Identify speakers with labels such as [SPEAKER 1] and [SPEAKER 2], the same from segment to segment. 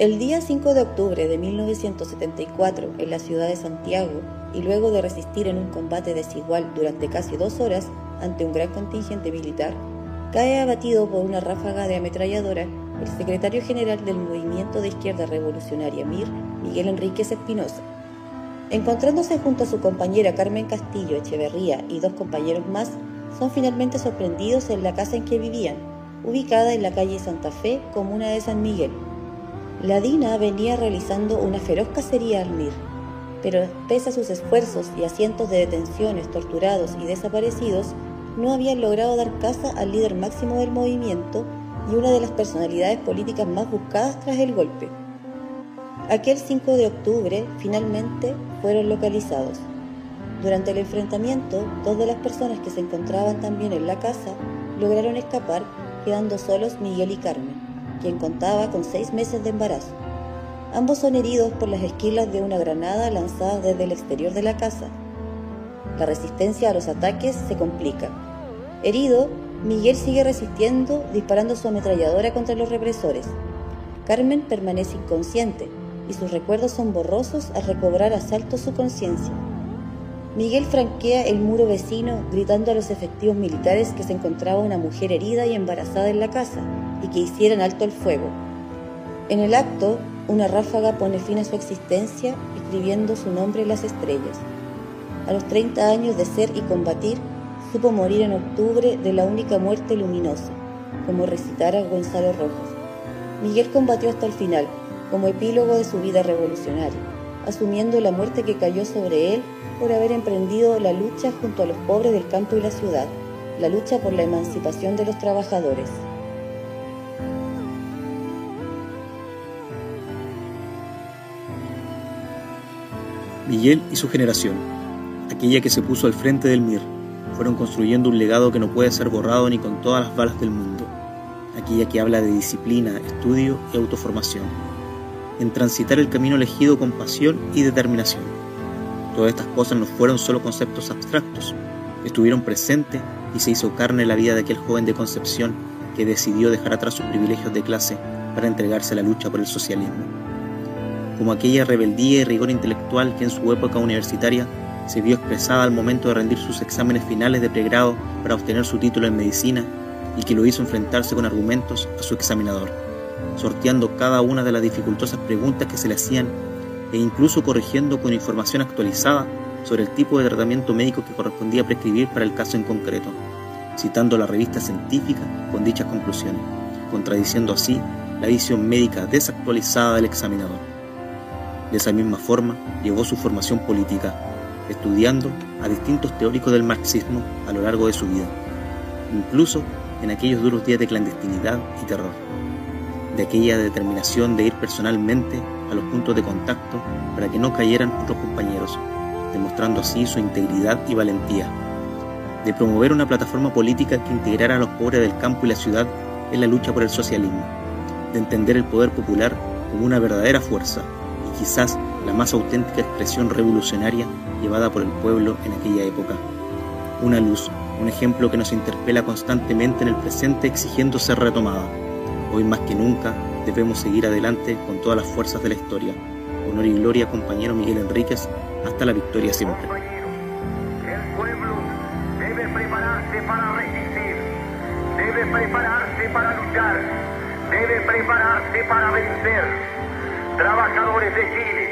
[SPEAKER 1] El día 5 de octubre de 1974, en la ciudad de Santiago, y luego de resistir en un combate desigual durante casi dos horas ante un gran contingente militar, cae abatido por una ráfaga de ametralladora el secretario general del Movimiento de Izquierda Revolucionaria MIR, Miguel Enríquez Espinosa. Encontrándose junto a su compañera Carmen Castillo Echeverría y dos compañeros más, son finalmente sorprendidos en la casa en que vivían, ubicada en la calle Santa Fe, comuna de San Miguel. La DINA venía realizando una feroz cacería al MIR, pero pese a sus esfuerzos y a cientos de detenciones, torturados y desaparecidos, no habían logrado dar caza al líder máximo del movimiento y una de las personalidades políticas más buscadas tras el golpe. Aquel 5 de octubre finalmente fueron localizados. Durante el enfrentamiento, dos de las personas que se encontraban también en la casa lograron escapar, quedando solos Miguel y Carmen, quien contaba con seis meses de embarazo. Ambos son heridos por las esquilas de una granada lanzada desde el exterior de la casa. La resistencia a los ataques se complica. Herido, Miguel sigue resistiendo, disparando su ametralladora contra los represores. Carmen permanece inconsciente y sus recuerdos son borrosos al recobrar a salto su conciencia. Miguel franquea el muro vecino gritando a los efectivos militares que se encontraba una mujer herida y embarazada en la casa y que hicieran alto el fuego. En el acto, una ráfaga pone fin a su existencia escribiendo su nombre en las estrellas. A los 30 años de ser y combatir, supo morir en octubre de la única muerte luminosa, como recitara Gonzalo Rojas. Miguel combatió hasta el final, como epílogo de su vida revolucionaria, asumiendo la muerte que cayó sobre él por haber emprendido la lucha junto a los pobres del campo y la ciudad, la lucha por la emancipación de los trabajadores.
[SPEAKER 2] Miguel y su generación, aquella que se puso al frente del MIR, fueron construyendo un legado que no puede ser borrado ni con todas las balas del mundo, aquella que habla de disciplina, estudio y autoformación, en transitar el camino elegido con pasión y determinación. Todas estas cosas no fueron solo conceptos abstractos, estuvieron presentes y se hizo carne la vida de aquel joven de Concepción que decidió dejar atrás sus privilegios de clase para entregarse a la lucha por el socialismo como aquella rebeldía y rigor intelectual que en su época universitaria se vio expresada al momento de rendir sus exámenes finales de pregrado para obtener su título en medicina y que lo hizo enfrentarse con argumentos a su examinador, sorteando cada una de las dificultosas preguntas que se le hacían e incluso corrigiendo con información actualizada sobre el tipo de tratamiento médico que correspondía prescribir para el caso en concreto, citando la revista científica con dichas conclusiones, contradiciendo así la visión médica desactualizada del examinador. De esa misma forma, llevó su formación política, estudiando a distintos teóricos del marxismo a lo largo de su vida, incluso en aquellos duros días de clandestinidad y terror, de aquella determinación de ir personalmente a los puntos de contacto para que no cayeran otros compañeros, demostrando así su integridad y valentía, de promover una plataforma política que integrara a los pobres del campo y la ciudad en la lucha por el socialismo, de entender el poder popular como una verdadera fuerza quizás la más auténtica expresión revolucionaria llevada por el pueblo en aquella época. Una luz, un ejemplo que nos interpela constantemente en el presente exigiendo ser retomada. Hoy más que nunca debemos seguir adelante con todas las fuerzas de la historia. Honor y gloria, compañero Miguel Enríquez, hasta la victoria siempre.
[SPEAKER 3] Prepararse para luchar, debe prepararse para vencer trabajadores de Chile,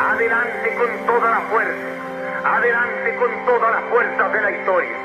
[SPEAKER 3] adelante con toda la fuerza, adelante con todas las fuerzas de la historia.